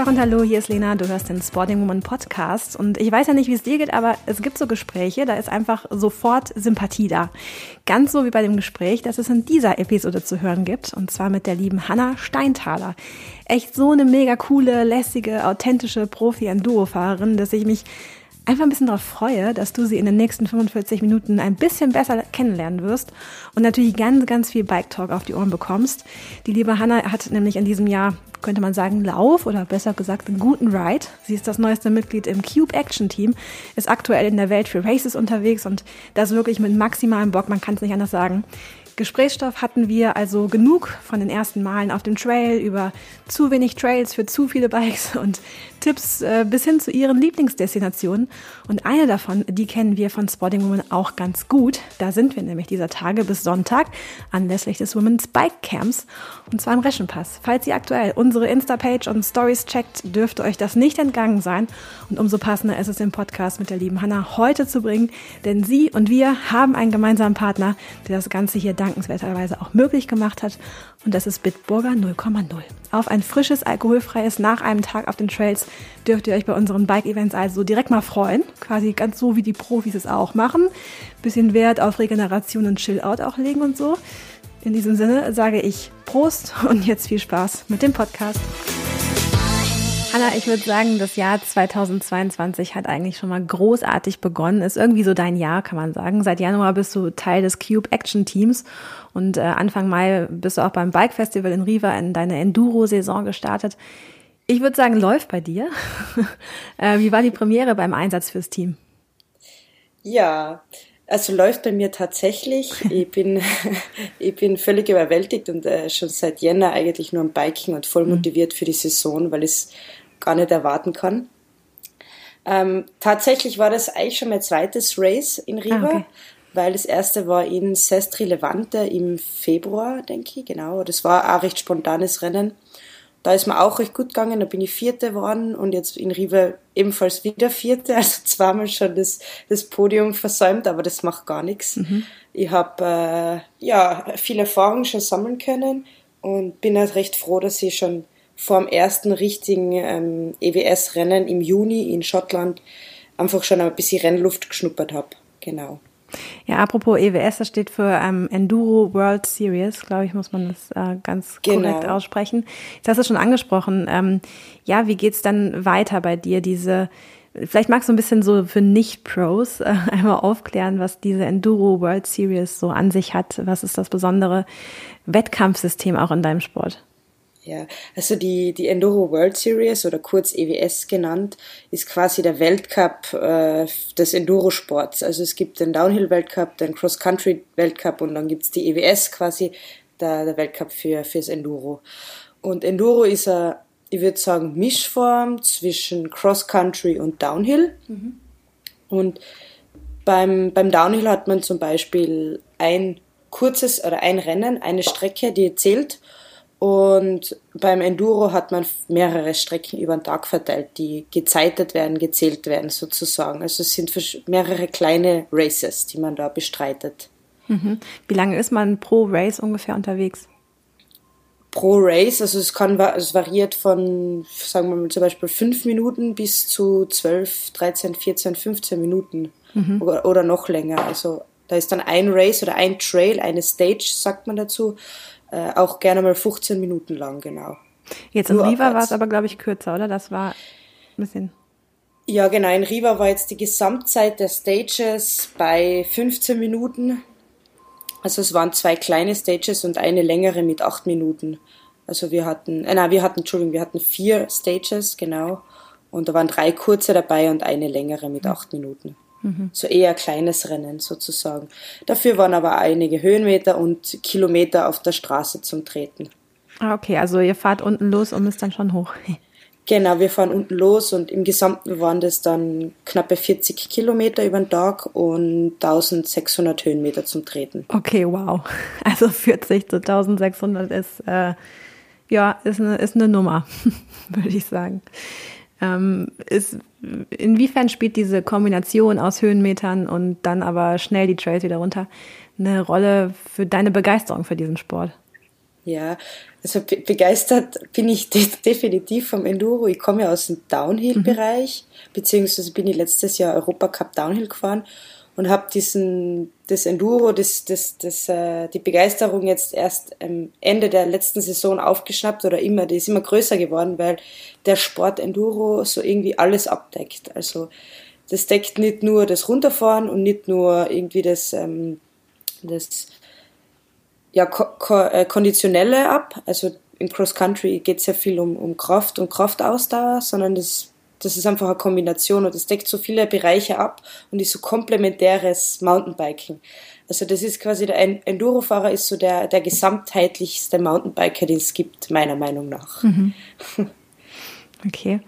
Tag und Hallo, hier ist Lena, du hörst den Sporting Woman Podcast und ich weiß ja nicht, wie es dir geht, aber es gibt so Gespräche, da ist einfach sofort Sympathie da. Ganz so wie bei dem Gespräch, das es in dieser Episode zu hören gibt und zwar mit der lieben Hanna Steintaler. Echt so eine mega coole, lässige, authentische Profi-Enduro-Fahrerin, dass ich mich einfach ein bisschen darauf freue, dass du sie in den nächsten 45 Minuten ein bisschen besser kennenlernen wirst und natürlich ganz, ganz viel Bike Talk auf die Ohren bekommst. Die liebe Hanna hat nämlich in diesem Jahr, könnte man sagen, Lauf oder besser gesagt einen guten Ride. Sie ist das neueste Mitglied im Cube Action Team, ist aktuell in der Welt für Races unterwegs und das wirklich mit maximalem Bock, man kann es nicht anders sagen. Gesprächsstoff hatten wir also genug von den ersten Malen auf dem Trail über zu wenig Trails für zu viele Bikes und Tipps äh, bis hin zu ihren Lieblingsdestinationen. Und eine davon, die kennen wir von Sporting Women auch ganz gut. Da sind wir nämlich dieser Tage bis Sonntag anlässlich des Women's Bike Camps und zwar im Reschenpass. Falls ihr aktuell unsere Insta-Page und Stories checkt, dürfte euch das nicht entgangen sein. Und umso passender ist es, den Podcast mit der lieben Hanna heute zu bringen, denn sie und wir haben einen gemeinsamen Partner, der das Ganze hier dankenswerterweise auch möglich gemacht hat. Und das ist Bitburger 0,0. Auf ein frisches, alkoholfreies nach einem Tag auf den Trails dürft ihr euch bei unseren Bike-Events also direkt mal freuen. Quasi ganz so, wie die Profis es auch machen. Bisschen Wert auf Regeneration und Chill-Out auch legen und so. In diesem Sinne sage ich Prost und jetzt viel Spaß mit dem Podcast. Hanna, ich würde sagen, das Jahr 2022 hat eigentlich schon mal großartig begonnen. Ist irgendwie so dein Jahr, kann man sagen. Seit Januar bist du Teil des Cube Action Teams und äh, Anfang Mai bist du auch beim Bike Festival in Riva in deine Enduro-Saison gestartet. Ich würde sagen, läuft bei dir. äh, wie war die Premiere beim Einsatz fürs Team? Ja, also läuft bei mir tatsächlich. Ich bin, ich bin völlig überwältigt und äh, schon seit Jänner eigentlich nur am Biken und voll mhm. motiviert für die Saison, weil es gar nicht erwarten kann. Ähm, tatsächlich war das eigentlich schon mein zweites Race in Riva, ah, okay. weil das erste war in Sestri Levante im Februar, denke ich, genau. Das war auch ein recht spontanes Rennen. Da ist mir auch recht gut gegangen, da bin ich Vierte geworden und jetzt in Riva ebenfalls wieder Vierte, also zweimal schon das, das Podium versäumt, aber das macht gar nichts. Mhm. Ich habe äh, ja viel Erfahrung schon sammeln können und bin halt recht froh, dass ich schon vor dem ersten richtigen ähm, EWS-Rennen im Juni in Schottland einfach schon ein bisschen Rennluft geschnuppert habe. Genau. Ja, apropos EWS, das steht für ähm, Enduro World Series, glaube ich, muss man das äh, ganz genau. korrekt aussprechen. Jetzt hast du schon angesprochen, ähm, ja, wie geht's dann weiter bei dir, diese Vielleicht magst du ein bisschen so für Nicht-Pros äh, einmal aufklären, was diese Enduro World Series so an sich hat. Was ist das besondere Wettkampfsystem auch in deinem Sport? Ja, also die, die Enduro World Series oder kurz EWS genannt, ist quasi der Weltcup äh, des Enduro-Sports. Also es gibt den Downhill-Weltcup, den Cross-Country-Weltcup und dann gibt's die EWS quasi, der, der Weltcup für, fürs Enduro. Und Enduro ist eine, ich würde sagen, Mischform zwischen Cross-Country und Downhill. Mhm. Und beim, beim Downhill hat man zum Beispiel ein kurzes oder ein Rennen, eine Strecke, die zählt und beim Enduro hat man mehrere Strecken über den Tag verteilt, die gezeitet werden, gezählt werden sozusagen. Also es sind mehrere kleine Races, die man da bestreitet. Mhm. Wie lange ist man pro Race ungefähr unterwegs? Pro Race, also es kann, es variiert von, sagen wir mal zum Beispiel fünf Minuten bis zu zwölf, dreizehn, vierzehn, fünfzehn Minuten mhm. oder, oder noch länger. Also da ist dann ein Race oder ein Trail, eine Stage, sagt man dazu, äh, auch gerne mal 15 Minuten lang, genau. Jetzt in Riva war es aber, glaube ich, kürzer, oder? Das war ein bisschen. Ja, genau. In Riva war jetzt die Gesamtzeit der Stages bei 15 Minuten. Also es waren zwei kleine Stages und eine längere mit acht Minuten. Also wir hatten, äh, nein, wir hatten, Entschuldigung, wir hatten vier Stages, genau. Und da waren drei kurze dabei und eine längere mit acht Minuten. Mhm. So eher kleines Rennen sozusagen. Dafür waren aber einige Höhenmeter und Kilometer auf der Straße zum Treten. Ah, okay, also ihr fahrt unten los und müsst dann schon hoch. Genau, wir fahren unten los und im Gesamten waren das dann knappe 40 Kilometer über den Tag und 1600 Höhenmeter zum Treten. Okay, wow. Also 40 zu 1600 ist, äh, ja, ist eine, ist eine Nummer, würde ich sagen. Ähm, ist, inwiefern spielt diese Kombination aus Höhenmetern und dann aber schnell die Trails wieder runter eine Rolle für deine Begeisterung für diesen Sport? Ja, also be begeistert bin ich de definitiv vom Enduro. Ich komme ja aus dem Downhill-Bereich, mhm. beziehungsweise bin ich letztes Jahr Europacup Downhill gefahren und habe diesen das Enduro, das, das, das, äh, die Begeisterung jetzt erst am Ende der letzten Saison aufgeschnappt oder immer, die ist immer größer geworden, weil der Sport Enduro so irgendwie alles abdeckt. Also das deckt nicht nur das Runterfahren und nicht nur irgendwie das, ähm, das ja, ko ko äh, konditionelle ab. Also im Cross Country geht es ja viel um, um Kraft und Kraftausdauer, sondern das, das ist einfach eine Kombination und das deckt so viele Bereiche ab und ist so komplementäres Mountainbiking. Also das ist quasi der Enduro-Fahrer ist so der, der gesamtheitlichste Mountainbiker, den es gibt, meiner Meinung nach. Mhm. Okay.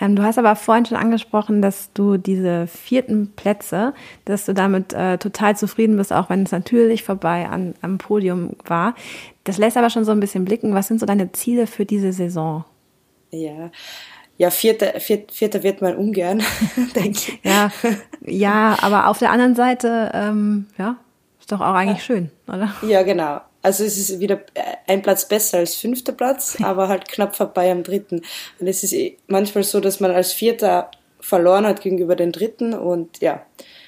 Ähm, du hast aber vorhin schon angesprochen, dass du diese vierten Plätze, dass du damit äh, total zufrieden bist, auch wenn es natürlich vorbei an, am Podium war. Das lässt aber schon so ein bisschen blicken. Was sind so deine Ziele für diese Saison? Ja, ja, Vierter, Vierter, Vierter wird man ungern, denke ich. Ja, ja, aber auf der anderen Seite, ähm, ja, ist doch auch eigentlich ja. schön, oder? Ja, genau. Also es ist wieder ein Platz besser als fünfter Platz, aber halt knapp vorbei am dritten. Und es ist eh manchmal so, dass man als Vierter verloren hat gegenüber den Dritten und ja,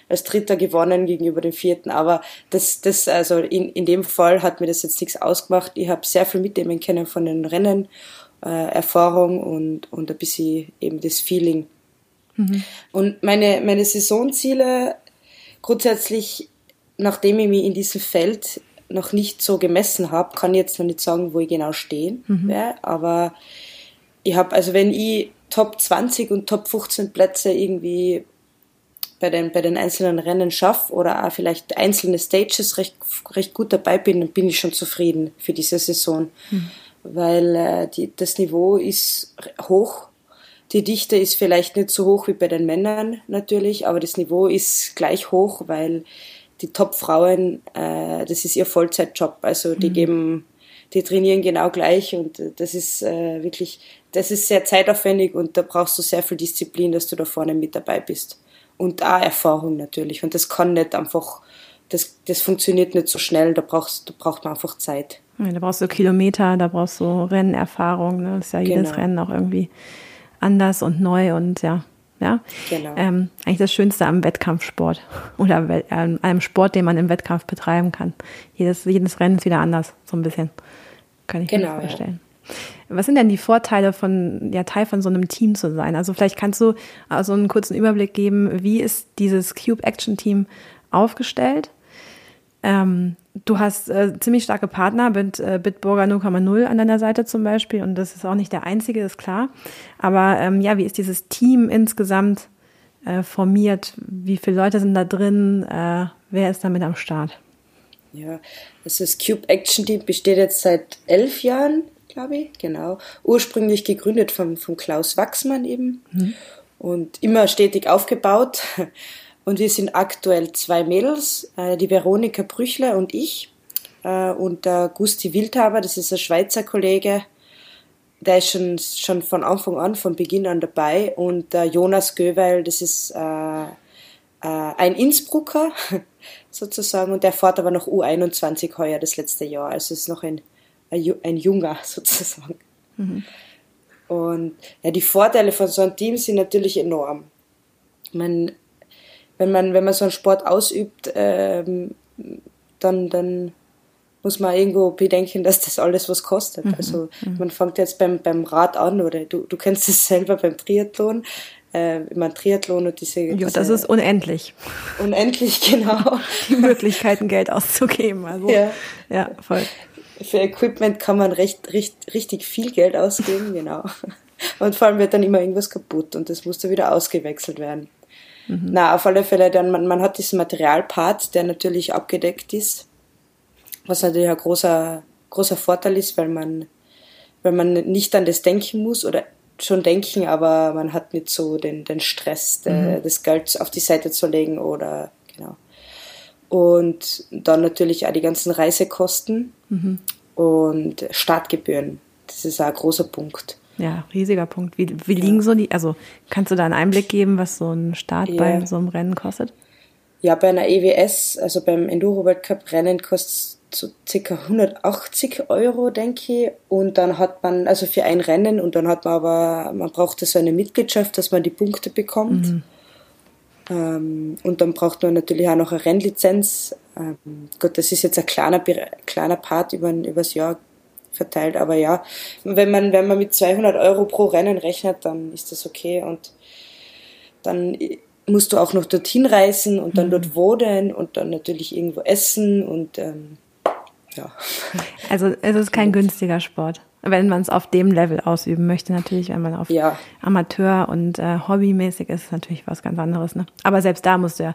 als Dritter gewonnen gegenüber dem Vierten. Aber das, das, also in, in dem Fall hat mir das jetzt nichts ausgemacht. Ich habe sehr viel mitnehmen können von den Rennen, äh, Erfahrung und, und ein bisschen eben das Feeling. Mhm. Und meine, meine Saisonziele grundsätzlich, nachdem ich mich in diesem Feld noch nicht so gemessen habe, kann ich jetzt noch nicht sagen, wo ich genau stehen mhm. werde. Aber ich habe, also wenn ich Top 20 und Top 15 Plätze irgendwie bei den, bei den einzelnen Rennen schaffe oder auch vielleicht einzelne Stages recht, recht gut dabei bin, dann bin ich schon zufrieden für diese Saison. Mhm. Weil äh, die, das Niveau ist hoch. Die Dichte ist vielleicht nicht so hoch wie bei den Männern natürlich, aber das Niveau ist gleich hoch, weil die Top-Frauen, äh, das ist ihr Vollzeitjob. Also die mhm. geben, die trainieren genau gleich und das ist äh, wirklich, das ist sehr zeitaufwendig und da brauchst du sehr viel Disziplin, dass du da vorne mit dabei bist. Und auch Erfahrung natürlich. Und das kann nicht einfach, das, das funktioniert nicht so schnell, da brauchst, da braucht man einfach Zeit. Ja, da brauchst du Kilometer, da brauchst du Rennerfahrung, ne? Das ist ja jedes genau. Rennen auch irgendwie anders und neu und ja. Ja? Genau. Ähm, eigentlich das Schönste am Wettkampfsport oder äh, einem Sport, den man im Wettkampf betreiben kann. Jedes, jedes Rennen ist wieder anders, so ein bisschen. Kann ich genau, mir vorstellen. Ja. Was sind denn die Vorteile von, ja, Teil von so einem Team zu sein? Also vielleicht kannst du also einen kurzen Überblick geben, wie ist dieses Cube Action Team aufgestellt? Ähm, du hast äh, ziemlich starke Partner mit äh, Bitburger 0,0 an deiner Seite zum Beispiel und das ist auch nicht der einzige, ist klar. Aber ähm, ja, wie ist dieses Team insgesamt äh, formiert? Wie viele Leute sind da drin? Äh, wer ist damit am Start? Ja, also das Cube Action Team besteht jetzt seit elf Jahren, glaube ich, genau. Ursprünglich gegründet von, von Klaus Wachsmann eben mhm. und immer stetig aufgebaut. Und wir sind aktuell zwei Mädels, äh, die Veronika Brüchler und ich. Äh, und der Gusti Wildhaber, das ist ein Schweizer Kollege, der ist schon, schon von Anfang an, von Beginn an dabei. Und der Jonas Göweil, das ist äh, ein Innsbrucker sozusagen. Und der fährt aber noch U21 heuer, das letzte Jahr. Also ist noch ein, ein, ein Junger sozusagen. Mhm. Und ja, die Vorteile von so einem Team sind natürlich enorm. Man wenn man, wenn man so einen Sport ausübt, ähm, dann, dann muss man irgendwo bedenken, dass das alles was kostet. Mhm. Also mhm. man fängt jetzt beim, beim Rad an oder du, du kennst es selber beim Triathlon. Äh, mein Triathlon und diese, Ja, das ist unendlich. Unendlich, genau. Die Möglichkeiten, Geld auszugeben. Also, ja. ja, voll. Für Equipment kann man recht, recht, richtig viel Geld ausgeben, genau. Und vor allem wird dann immer irgendwas kaputt und das muss dann wieder ausgewechselt werden. Mhm. Na, auf alle Fälle, dann, man, man hat diesen Materialpart, der natürlich abgedeckt ist, was natürlich ein großer, großer Vorteil ist, weil man, weil man nicht an das denken muss oder schon denken, aber man hat nicht so den, den Stress, mhm. das Geld auf die Seite zu legen oder, genau. Und dann natürlich auch die ganzen Reisekosten mhm. und Startgebühren. Das ist auch ein großer Punkt. Ja, riesiger Punkt. Wie, wie liegen so die, also kannst du da einen Einblick geben, was so ein Start ja. bei so einem Rennen kostet? Ja, bei einer EWS, also beim Enduro-Weltcup-Rennen kostet es so circa 180 Euro, denke ich. Und dann hat man, also für ein Rennen, und dann hat man aber, man braucht so eine Mitgliedschaft, dass man die Punkte bekommt. Mhm. Ähm, und dann braucht man natürlich auch noch eine Rennlizenz. Ähm, Gott, das ist jetzt ein kleiner, kleiner Part über, übers Jahr verteilt, aber ja, wenn man, wenn man mit 200 Euro pro Rennen rechnet, dann ist das okay und dann musst du auch noch dorthin reisen und dann mhm. dort wohnen und dann natürlich irgendwo essen und ähm, ja. Also es ist kein günstiger Sport, wenn man es auf dem Level ausüben möchte. Natürlich, wenn man auf ja. Amateur und äh, hobbymäßig ist, ist natürlich was ganz anderes. Ne? Aber selbst da musst du ja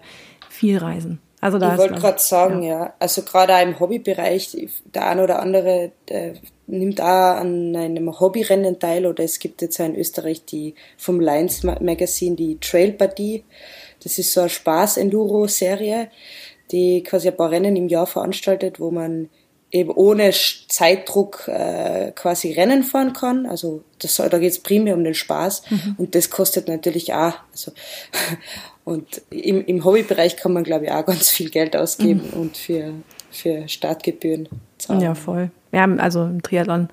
viel reisen. Also da ich wollte gerade sagen, ja. ja. Also gerade auch im Hobbybereich, der ein oder andere der nimmt auch an einem Hobbyrennen teil oder es gibt jetzt auch in Österreich die vom Lions Magazine die Trail Buddy. Das ist so eine Spaß-Enduro-Serie, die quasi ein paar Rennen im Jahr veranstaltet, wo man eben ohne Zeitdruck äh, quasi Rennen fahren kann. Also das, da geht es primär um den Spaß mhm. und das kostet natürlich auch. Also und im, im Hobbybereich kann man glaube ich auch ganz viel Geld ausgeben mhm. und für für Startgebühren zahlen. Ja voll. Ja also im Triathlon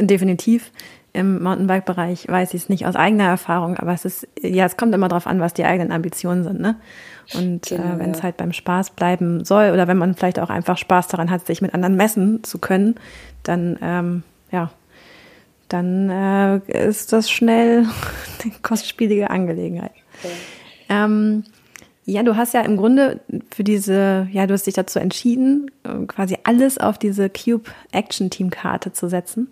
definitiv. Im Mountainbike-Bereich weiß ich es nicht aus eigener Erfahrung, aber es ist ja es kommt immer darauf an, was die eigenen Ambitionen sind, ne? Und äh, genau, äh, wenn es ja. halt beim Spaß bleiben soll oder wenn man vielleicht auch einfach Spaß daran hat, sich mit anderen messen zu können, dann ähm, ja, dann äh, ist das schnell eine kostspielige Angelegenheit. Okay. Ähm, ja, du hast ja im Grunde für diese, ja, du hast dich dazu entschieden, äh, quasi alles auf diese Cube Action Team Karte zu setzen.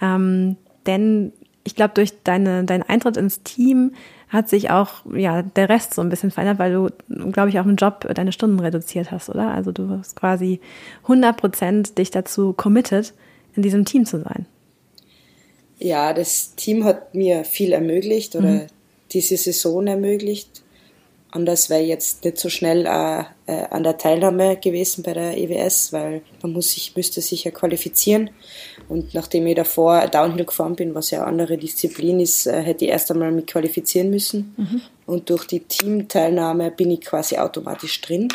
Ähm, denn ich glaube, durch deine, deinen Eintritt ins Team hat sich auch ja der Rest so ein bisschen verändert, weil du, glaube ich, auch im Job deine Stunden reduziert hast, oder? Also du hast quasi 100 Prozent dich dazu committed, in diesem Team zu sein. Ja, das Team hat mir viel ermöglicht oder mhm. diese Saison ermöglicht. Anders wäre jetzt nicht so schnell äh, äh, an der Teilnahme gewesen bei der EWS, weil man muss sich, müsste sich ja qualifizieren. Und nachdem ich davor Downhill gefahren bin, was ja eine andere Disziplin ist, äh, hätte ich erst einmal mich qualifizieren müssen. Mhm. Und durch die Teamteilnahme bin ich quasi automatisch drin.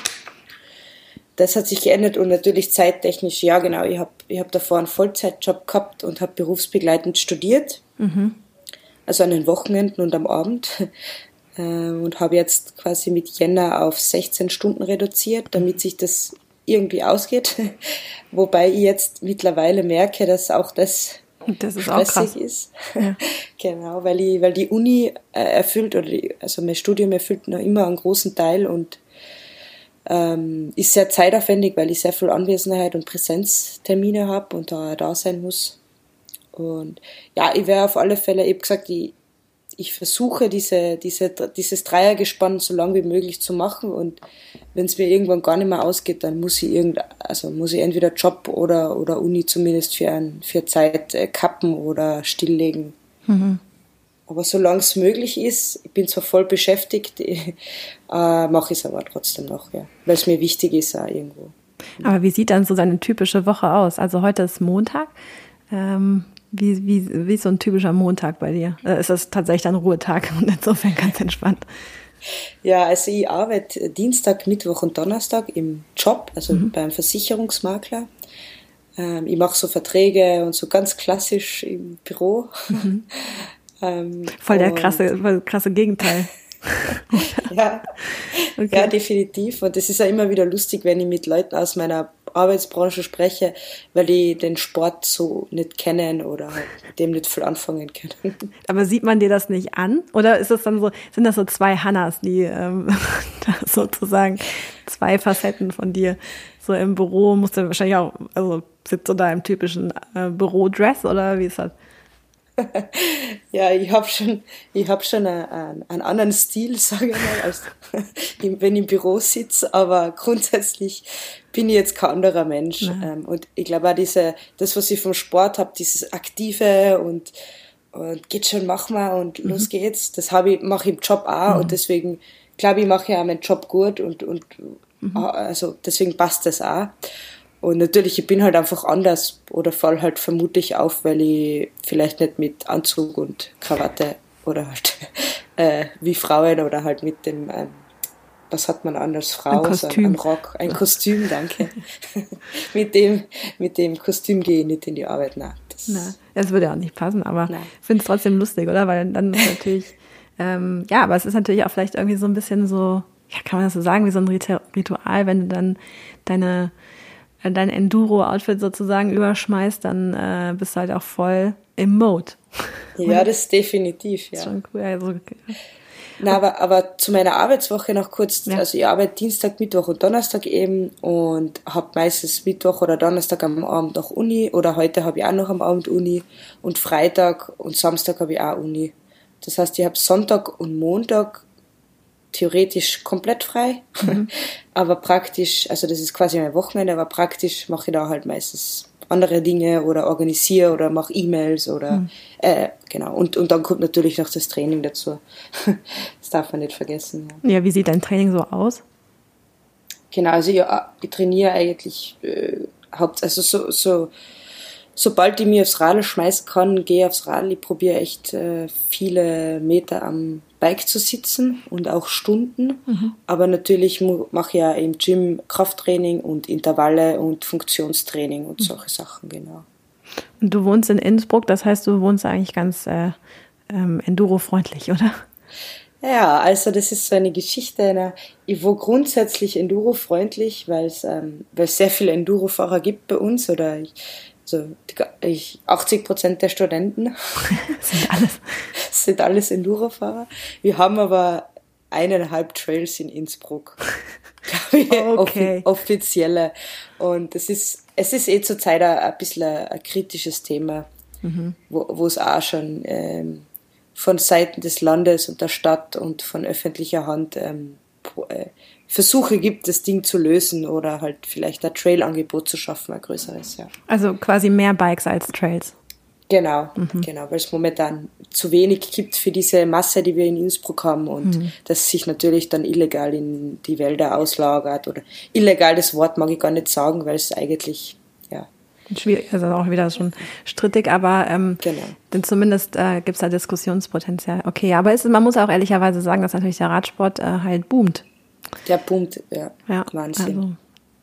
Das hat sich geändert und natürlich zeittechnisch, ja genau, ich habe ich hab davor einen Vollzeitjob gehabt und habe berufsbegleitend studiert. Mhm. Also an den Wochenenden und am Abend. Äh, und habe jetzt quasi mit Jänner auf 16 Stunden reduziert, damit sich das irgendwie ausgeht. Wobei ich jetzt mittlerweile merke, dass auch das, das ist auch krass. ist. Ja. genau, weil, ich, weil die Uni äh, erfüllt, oder die, also mein Studium erfüllt noch immer einen großen Teil und ähm, ist sehr zeitaufwendig, weil ich sehr viel Anwesenheit und Präsenztermine habe und da da sein muss. Und ja, ich wäre auf alle Fälle, eben gesagt, ich, ich versuche diese, diese, dieses Dreiergespann so lang wie möglich zu machen und wenn es mir irgendwann gar nicht mehr ausgeht, dann muss ich irgend, also muss ich entweder Job oder, oder Uni zumindest für, ein, für Zeit äh, kappen oder stilllegen. Mhm. Aber solange es möglich ist, ich bin zwar voll beschäftigt, äh, mache ich es aber trotzdem noch, ja. Weil es mir wichtig ist auch irgendwo. Aber wie sieht dann so deine typische Woche aus? Also heute ist Montag. Ähm, wie, wie, wie ist so ein typischer Montag bei dir? Äh, ist das tatsächlich ein Ruhetag und insofern ganz entspannt? Ja, also ich arbeite Dienstag, Mittwoch und Donnerstag im Job, also mhm. beim Versicherungsmakler. Ähm, ich mache so Verträge und so ganz klassisch im Büro. Mhm. ähm, Voll der krasse, voll krasse Gegenteil. ja, okay. ja, definitiv. Und es ist ja immer wieder lustig, wenn ich mit Leuten aus meiner Arbeitsbranche spreche, weil die den Sport so nicht kennen oder dem nicht viel anfangen können. Aber sieht man dir das nicht an? Oder ist das dann so, sind das so zwei Hannas, die ähm, sozusagen zwei Facetten von dir? So im Büro musst du wahrscheinlich auch, also sitzt du da im typischen äh, Bürodress oder wie ist das? Ja, ich habe schon, ich hab schon einen, einen anderen Stil, sage ich mal, als wenn ich im Büro sitze, aber grundsätzlich bin ich jetzt kein anderer Mensch. Ähm, und ich glaube auch diese, das, was ich vom Sport habe, dieses Aktive und, und geht schon, mach mal und mhm. los geht's, das habe ich, mache ich im Job auch mhm. und deswegen glaube ich, mache ich auch meinen Job gut und, und mhm. also deswegen passt das auch. Und natürlich, ich bin halt einfach anders oder fall halt vermutlich auf, weil ich vielleicht nicht mit Anzug und Krawatte oder halt äh, wie Frauen oder halt mit dem ähm, was hat man an als Frau? Ein Kostüm. So ein, Rock, ein Kostüm, danke. mit, dem, mit dem Kostüm gehe ich nicht in die Arbeit. Nein, das, Na, das würde auch nicht passen, aber ich finde es trotzdem lustig, oder? Weil dann ist natürlich, ähm, ja, aber es ist natürlich auch vielleicht irgendwie so ein bisschen so, ja, kann man das so sagen, wie so ein Ritual, wenn du dann deine dein Enduro-Outfit sozusagen überschmeißt, dann äh, bist du halt auch voll im Mode. Ja, das ist definitiv, ja. Das ist schon cool. Also, na, aber, aber zu meiner Arbeitswoche noch kurz. Ja. Also ich arbeite Dienstag, Mittwoch und Donnerstag eben und habe meistens Mittwoch oder Donnerstag am Abend auch Uni oder heute habe ich auch noch am Abend Uni und Freitag und Samstag habe ich auch Uni. Das heißt, ich habe Sonntag und Montag theoretisch komplett frei, mhm. aber praktisch, also das ist quasi mein Wochenende, aber praktisch mache ich da halt meistens andere Dinge oder organisiere oder mache E-Mails oder mhm. äh, genau. Und, und dann kommt natürlich noch das Training dazu. das darf man nicht vergessen. Ja. ja, wie sieht dein Training so aus? Genau, also ich, ich trainiere eigentlich äh, haupt, also so, so sobald ich mich aufs Radl schmeißen kann, gehe aufs Radl. Ich probiere echt äh, viele Meter am Bike zu sitzen und auch Stunden. Mhm. Aber natürlich mache ich ja im Gym Krafttraining und Intervalle und Funktionstraining und mhm. solche Sachen, genau. Und du wohnst in Innsbruck, das heißt, du wohnst eigentlich ganz äh, ähm, enduro-freundlich, oder? Ja, also das ist so eine Geschichte. Ne? Ich wohne grundsätzlich enduro-freundlich, weil es ähm, sehr viele Enduro-Fahrer gibt bei uns oder ich, also ich, 80 Prozent der Studenten sind alles, sind alles Enduro-Fahrer. Wir haben aber eineinhalb Trails in Innsbruck. Ich, okay. offizielle. Und es ist, es ist eh zurzeit ein, ein bisschen ein, ein kritisches Thema, mhm. wo, es auch schon ähm, von Seiten des Landes und der Stadt und von öffentlicher Hand ähm, äh, Versuche gibt, das Ding zu lösen oder halt vielleicht ein Trail-Angebot zu schaffen, ein größeres, ja. Also quasi mehr Bikes als Trails. Genau, mhm. genau, weil es momentan zu wenig gibt für diese Masse, die wir in Innsbruck haben und mhm. das sich natürlich dann illegal in die Wälder auslagert oder illegal, das Wort mag ich gar nicht sagen, weil es eigentlich, ja. Schwierig, also auch wieder schon strittig, aber ähm, genau. denn zumindest äh, gibt es da Diskussionspotenzial. Okay, aber es, man muss auch ehrlicherweise sagen, dass natürlich der Radsport äh, halt boomt. Der boomt, ja. ja Wahnsinn. Also,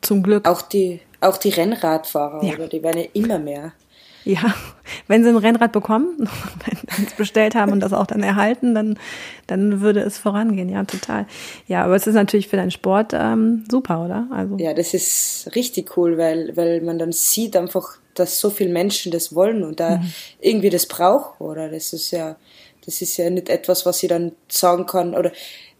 zum Glück. Auch die, auch die Rennradfahrer, ja. oder? Die werden ja immer mehr. Ja, wenn sie ein Rennrad bekommen, wenn sie es bestellt haben und das auch dann erhalten, dann, dann würde es vorangehen, ja, total. Ja, aber es ist natürlich für deinen Sport ähm, super, oder? Also. Ja, das ist richtig cool, weil, weil man dann sieht einfach, dass so viele Menschen das wollen und da mhm. irgendwie das brauchen, oder? Das ist ja, das ist ja nicht etwas, was ich dann sagen kann, oder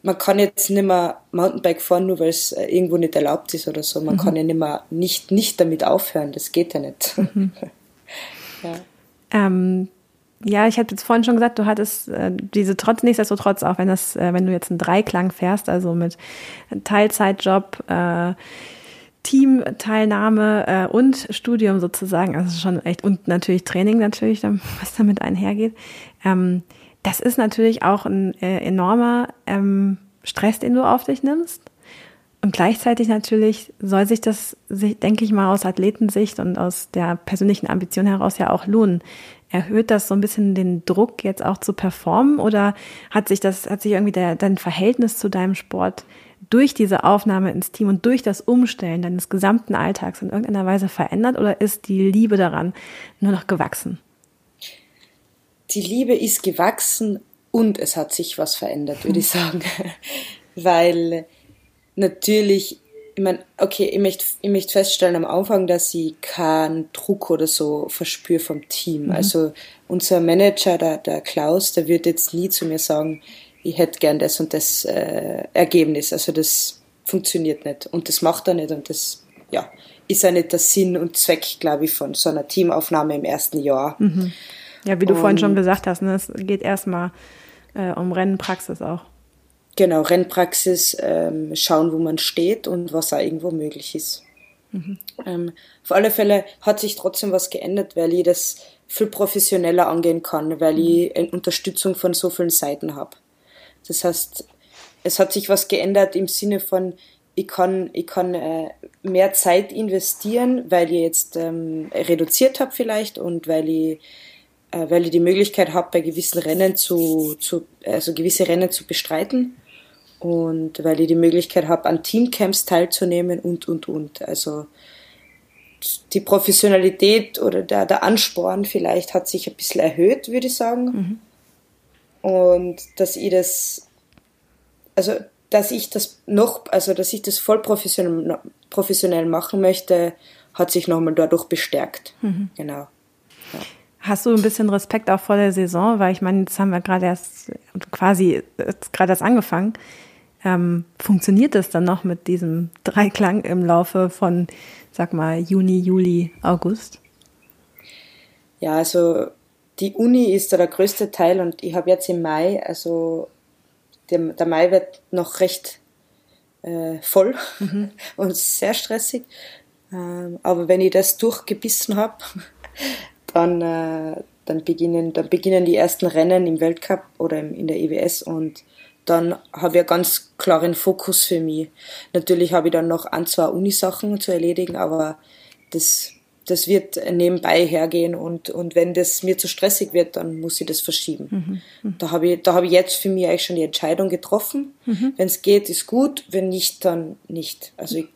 man kann jetzt nicht mehr Mountainbike fahren, nur weil es äh, irgendwo nicht erlaubt ist oder so. Man mhm. kann ja nicht mehr nicht, nicht damit aufhören. Das geht ja nicht. Mhm. ja. Ähm, ja, ich hatte jetzt vorhin schon gesagt, du hattest äh, diese trotz nichtsdestotrotz auch, wenn das, äh, wenn du jetzt einen Dreiklang fährst, also mit Teilzeitjob, äh, Teamteilnahme äh, und Studium sozusagen, also schon echt und natürlich Training natürlich, was damit einhergeht. Ähm, das ist natürlich auch ein äh, enormer ähm, Stress, den du auf dich nimmst. Und gleichzeitig natürlich soll sich das, denke ich mal, aus Athletensicht und aus der persönlichen Ambition heraus ja auch lohnen. Erhöht das so ein bisschen den Druck, jetzt auch zu performen? Oder hat sich das, hat sich irgendwie der, dein Verhältnis zu deinem Sport durch diese Aufnahme ins Team und durch das Umstellen deines gesamten Alltags in irgendeiner Weise verändert? Oder ist die Liebe daran nur noch gewachsen? Die Liebe ist gewachsen und es hat sich was verändert, würde ich sagen. Weil natürlich, ich meine, okay, ich möchte, ich möchte feststellen am Anfang, dass ich keinen Druck oder so verspüre vom Team. Mhm. Also unser Manager, der, der Klaus, der wird jetzt nie zu mir sagen, ich hätte gern das und das äh, Ergebnis. Also das funktioniert nicht und das macht er nicht und das, ja, ist ja nicht der Sinn und Zweck, glaube ich, von so einer Teamaufnahme im ersten Jahr. Mhm. Ja, wie du und, vorhin schon gesagt hast, ne, es geht erstmal äh, um Rennpraxis auch. Genau, Rennpraxis, ähm, schauen, wo man steht und was da irgendwo möglich ist. Mhm. Ähm, auf alle Fälle hat sich trotzdem was geändert, weil ich das viel professioneller angehen kann, weil mhm. ich eine Unterstützung von so vielen Seiten habe. Das heißt, es hat sich was geändert im Sinne von, ich kann, ich kann äh, mehr Zeit investieren, weil ich jetzt ähm, reduziert habe vielleicht und weil ich äh, weil ich die Möglichkeit habe, bei gewissen Rennen zu, zu, also gewisse Rennen zu bestreiten. und weil ich die Möglichkeit habe, an Teamcamps teilzunehmen und, und, und. Also die Professionalität oder der, der Ansporn vielleicht hat sich ein bisschen erhöht, würde ich sagen. Mhm. Und dass ich das, also dass ich das noch, also dass ich das voll professionell, professionell machen möchte, hat sich nochmal dadurch bestärkt. Mhm. Genau. Hast du ein bisschen Respekt auch vor der Saison? Weil ich meine, jetzt haben wir gerade erst quasi gerade erst angefangen. Ähm, funktioniert das dann noch mit diesem Dreiklang im Laufe von, sag mal, Juni, Juli, August? Ja, also die Uni ist da der größte Teil und ich habe jetzt im Mai, also der, der Mai wird noch recht äh, voll mhm. und sehr stressig. Ähm, aber wenn ich das durchgebissen habe, dann, äh, dann, beginnen, dann beginnen die ersten Rennen im Weltcup oder im, in der EWS und dann habe ich einen ganz klaren Fokus für mich. Natürlich habe ich dann noch ein, zwei Unisachen zu erledigen, aber das, das wird nebenbei hergehen und, und wenn das mir zu stressig wird, dann muss ich das verschieben. Mhm. Mhm. Da habe ich, da habe ich jetzt für mich eigentlich schon die Entscheidung getroffen. Mhm. Wenn es geht, ist gut, wenn nicht, dann nicht. Also ich,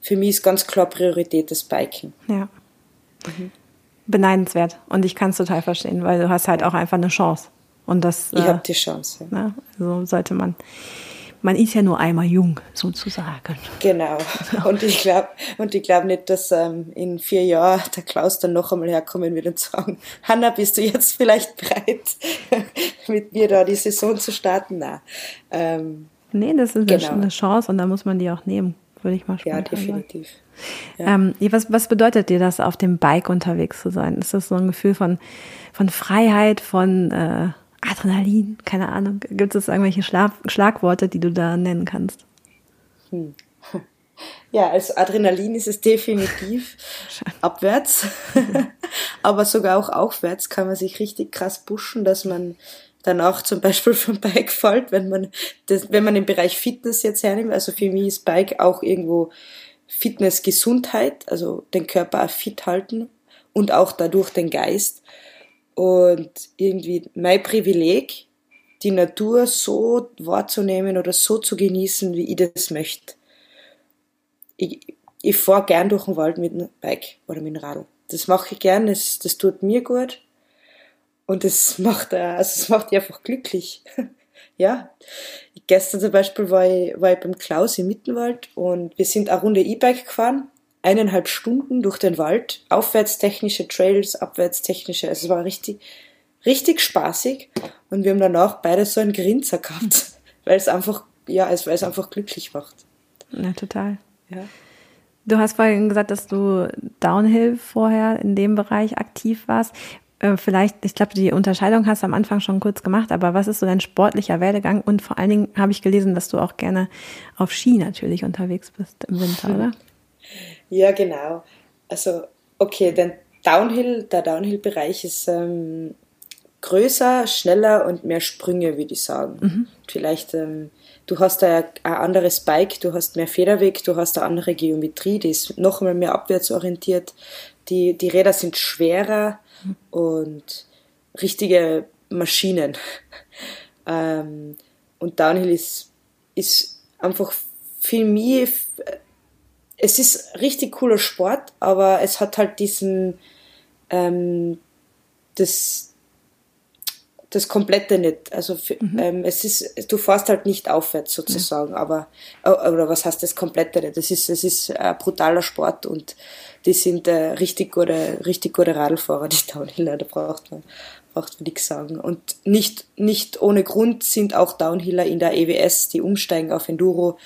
für mich ist ganz klar Priorität das Biken. Ja. Mhm. Beneidenswert. Und ich kann es total verstehen, weil du hast halt auch einfach eine Chance. Und das, ich äh, habe die Chance. Ja. Ne, also sollte man. Man ist ja nur einmal jung, sozusagen. Genau. Und ich glaube, und ich glaube nicht, dass ähm, in vier Jahren der Klaus dann noch einmal herkommen wird und sagen, Hanna, bist du jetzt vielleicht bereit, mit mir da die Saison zu starten? Nein. Ähm, nee, das ist genau. eine Chance und da muss man die auch nehmen, würde ich mal spontan Ja, definitiv. Ja. Ähm, was, was bedeutet dir das, auf dem Bike unterwegs zu sein? Ist das so ein Gefühl von, von Freiheit, von äh, Adrenalin, keine Ahnung. Gibt es irgendwelche Schlag Schlagworte, die du da nennen kannst? Hm. Ja, also Adrenalin ist es definitiv abwärts, aber sogar auch aufwärts kann man sich richtig krass pushen, dass man danach zum Beispiel vom Bike fällt, wenn man das, wenn man den Bereich Fitness jetzt hernimmt. Also für mich ist Bike auch irgendwo Fitness, Gesundheit, also den Körper fit halten und auch dadurch den Geist. Und irgendwie mein Privileg, die Natur so wahrzunehmen oder so zu genießen, wie ich das möchte. Ich, ich fahre gern durch den Wald mit dem Bike oder mit dem Radl. Das mache ich gern, das, das tut mir gut. Und das macht, also das macht mich einfach glücklich. ja. Gestern zum Beispiel war ich, war ich beim Klaus im Mittenwald und wir sind eine Runde E-Bike gefahren eineinhalb Stunden durch den Wald, aufwärtstechnische Trails, abwärtstechnische. Also es war richtig, richtig spaßig. Und wir haben danach beide so einen Grinser gehabt, weil es einfach, ja, weil es einfach glücklich macht. Ja, total. Ja. Du hast vorhin gesagt, dass du Downhill vorher in dem Bereich aktiv warst. Äh, vielleicht, ich glaube, die Unterscheidung hast du am Anfang schon kurz gemacht, aber was ist so dein sportlicher Werdegang? Und vor allen Dingen habe ich gelesen, dass du auch gerne auf Ski natürlich unterwegs bist im Winter, oder? Ja, genau. Also, okay, denn Downhill, der Downhill-Bereich ist ähm, größer, schneller und mehr Sprünge, würde ich sagen. Mhm. Vielleicht, ähm, du hast da ein anderes Bike, du hast mehr Federweg, du hast eine andere Geometrie, die ist noch einmal mehr abwärtsorientiert. Die, die Räder sind schwerer. Und richtige Maschinen. ähm, und Downhill ist, ist einfach viel mehr es ist richtig cooler Sport, aber es hat halt diesen, ähm, das, das Komplette nicht. Also für, mhm. ähm, es ist, du fährst halt nicht aufwärts sozusagen, mhm. aber oder was heißt das Komplette nicht? Das ist, es ist ein brutaler Sport und die sind äh, richtig gute, richtig gute Radlfahrer, die Downhiller, da braucht man, braucht man nichts sagen. Und nicht, nicht ohne Grund sind auch Downhiller in der EWS, die umsteigen auf Enduro,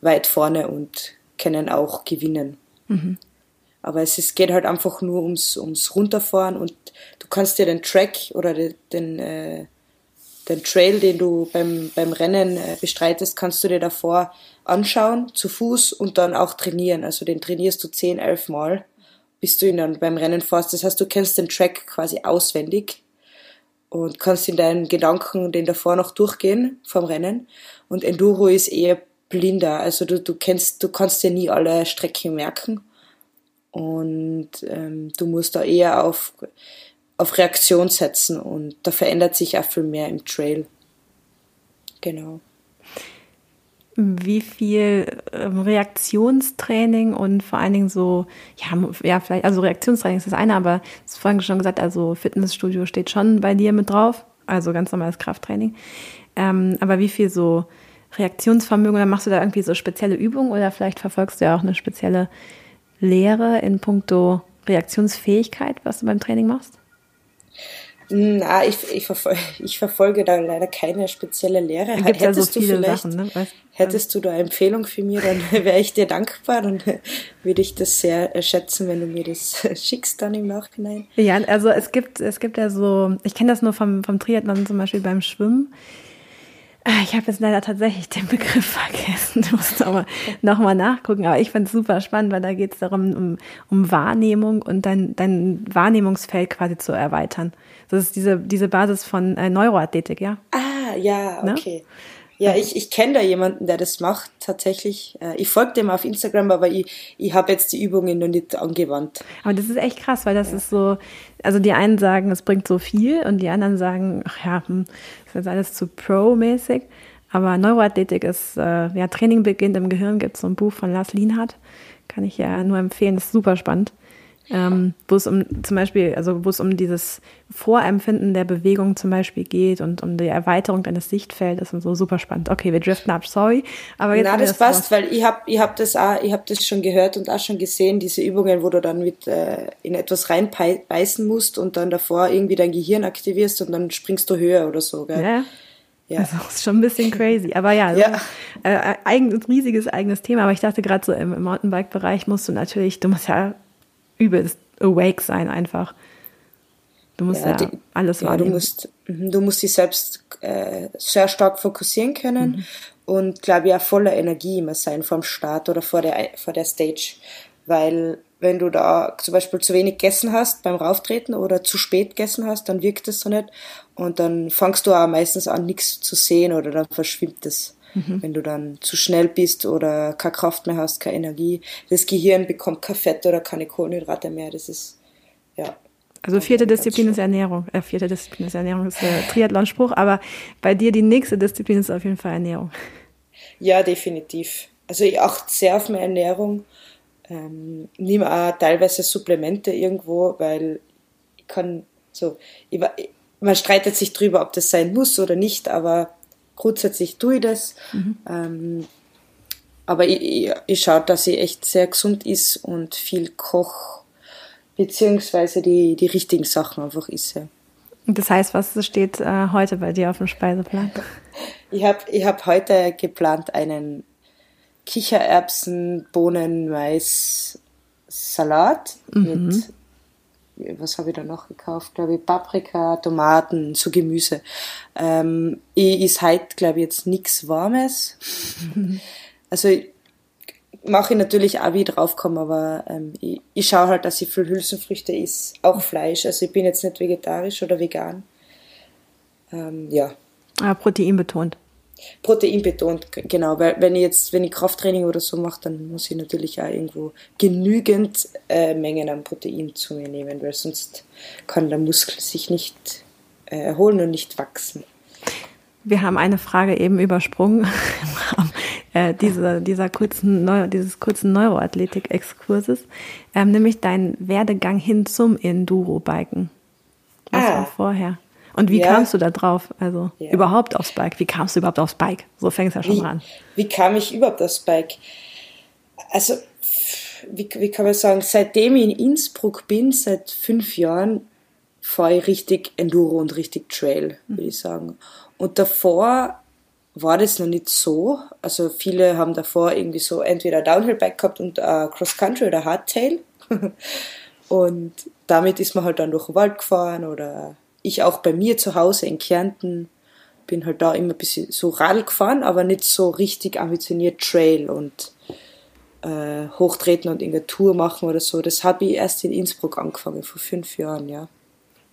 weit vorne und können auch gewinnen. Mhm. Aber es ist, geht halt einfach nur ums, ums Runterfahren und du kannst dir den Track oder den, äh, den Trail, den du beim, beim Rennen äh, bestreitest, kannst du dir davor anschauen, zu Fuß und dann auch trainieren. Also den trainierst du zehn, elf Mal, bis du ihn dann beim Rennen fährst. Das heißt, du kennst den Track quasi auswendig und kannst in deinen Gedanken den davor noch durchgehen vom Rennen. Und Enduro ist eher blinder. Also du, du kennst, du kannst dir nie alle Strecken merken. Und ähm, du musst da eher auf, auf Reaktion setzen und da verändert sich auch viel mehr im Trail. Genau. wie viel ähm, Reaktionstraining und vor allen Dingen so, ja, ja, vielleicht, also Reaktionstraining ist das eine, aber du hast vorhin schon gesagt, also Fitnessstudio steht schon bei dir mit drauf, also ganz normales Krafttraining. Ähm, aber wie viel so Reaktionsvermögen oder machst du da irgendwie so spezielle Übungen oder vielleicht verfolgst du ja auch eine spezielle Lehre in puncto Reaktionsfähigkeit, was du beim Training machst? Na, ich, ich, verfolge, ich verfolge da leider keine spezielle Lehre. Gibt ja so viele Sachen, ne? Weißt, hättest du da Empfehlung für mich, dann wäre ich dir dankbar. Dann würde ich das sehr schätzen, wenn du mir das schickst dann im Nachhinein. Ja, also es gibt, es gibt ja so, ich kenne das nur vom, vom Triathlon zum Beispiel beim Schwimmen. Ah, ich habe jetzt leider tatsächlich den Begriff vergessen. Du musst aber nochmal nachgucken. Aber ich finde es super spannend, weil da geht es darum, um, um Wahrnehmung und dein, dein Wahrnehmungsfeld quasi zu erweitern. Das ist diese, diese Basis von äh, Neuroathletik, ja? Ah, ja, ne? okay. Ne? Ja, ich, ich kenne da jemanden, der das macht tatsächlich. Äh, ich folge dem auf Instagram, aber ich, ich habe jetzt die Übungen noch nicht angewandt. Aber das ist echt krass, weil das ja. ist so, also die einen sagen, es bringt so viel und die anderen sagen, ach ja, hm, das ist alles zu pro-mäßig. Aber Neuroathletik ist, äh, ja, Training beginnt im Gehirn, gibt es so ein Buch von Lars Lienhardt. Kann ich ja nur empfehlen, das ist super spannend ähm, wo es um zum Beispiel, also wo es um dieses Vorempfinden der Bewegung zum Beispiel geht und um die Erweiterung deines Sichtfeldes und so super spannend. Okay, wir driften ab, sorry. Aber jetzt Na, das, das passt, weil ich habe ich hab das auch, ich habe das schon gehört und auch schon gesehen, diese Übungen, wo du dann mit äh, in etwas reinbeißen musst und dann davor irgendwie dein Gehirn aktivierst und dann springst du höher oder so, gell? Ja. Ja. Also ist schon ein bisschen crazy. Aber ja, ja. So, äh, ein riesiges eigenes Thema. Aber ich dachte gerade so im, im Mountainbike-Bereich musst du natürlich, du musst ja übelst awake sein einfach. Du musst ja, ja die, alles ja, wahrnehmen. Du musst, mhm, du musst dich selbst äh, sehr stark fokussieren können mhm. und glaube ich auch voller Energie immer sein vor dem Start oder vor der, vor der Stage. Weil wenn du da zum Beispiel zu wenig gegessen hast beim Rauftreten oder zu spät gegessen hast, dann wirkt das so nicht. Und dann fangst du auch meistens an, nichts zu sehen oder dann verschwimmt es. Mhm. Wenn du dann zu schnell bist oder keine Kraft mehr hast, keine Energie. Das Gehirn bekommt kein Fett oder keine Kohlenhydrate mehr. Das ist, ja. Also vierte Disziplin ist Ernährung. Äh, vierte Disziplin ist Ernährung, ist der Triathlon-Spruch, aber bei dir die nächste Disziplin ist auf jeden Fall Ernährung. Ja, definitiv. Also ich achte sehr auf meine Ernährung. Ähm, nehme auch teilweise Supplemente irgendwo, weil ich kann so, ich, man streitet sich drüber, ob das sein muss oder nicht, aber grundsätzlich tue ich das. Mhm. Ähm, aber ich, ich, ich schaue, dass ich echt sehr gesund ist und viel koch, beziehungsweise die, die richtigen Sachen einfach esse. Das heißt, was steht äh, heute bei dir auf dem Speiseplan? Ich habe ich hab heute geplant einen Kichererbsen, Bohnen, Mais, Salat mhm. mit was habe ich da noch gekauft? Glaube ich, Paprika, Tomaten, so Gemüse. Ähm, ich is heute, glaube ich, jetzt nichts Warmes. also mache ich natürlich auch, wie ich draufkomme, aber ähm, ich, ich schaue halt, dass ich viel Hülsenfrüchte is, auch Fleisch. Also ich bin jetzt nicht vegetarisch oder vegan. Ähm, ja. Ah, Protein betont. Protein betont, genau, weil wenn ich jetzt, wenn ich Krafttraining oder so mache, dann muss ich natürlich auch irgendwo genügend äh, Mengen an Protein zu mir nehmen, weil sonst kann der Muskel sich nicht äh, erholen und nicht wachsen. Wir haben eine Frage eben übersprungen im Rahmen äh, dieser, dieser kurzen Neu dieses kurzen Neuroathletik-Exkurses, ähm, nämlich dein Werdegang hin zum Enduro-Biken. Was ah. war vorher? Und wie ja. kamst du da drauf? Also ja. überhaupt aufs Bike? Wie kamst du überhaupt aufs Bike? So fängt es ja schon wie, mal an. Wie kam ich überhaupt aufs Bike? Also, wie, wie kann man sagen, seitdem ich in Innsbruck bin, seit fünf Jahren, fahre ich richtig Enduro und richtig Trail, würde ich sagen. Und davor war das noch nicht so. Also viele haben davor irgendwie so entweder Downhill-Bike gehabt und uh, Cross-Country oder Hardtail. und damit ist man halt dann durch den Wald gefahren oder ich auch bei mir zu Hause in Kärnten bin halt da immer ein bisschen so Radl gefahren, aber nicht so richtig ambitioniert Trail und äh, hochtreten und irgendeine Tour machen oder so. Das habe ich erst in Innsbruck angefangen, vor fünf Jahren, ja.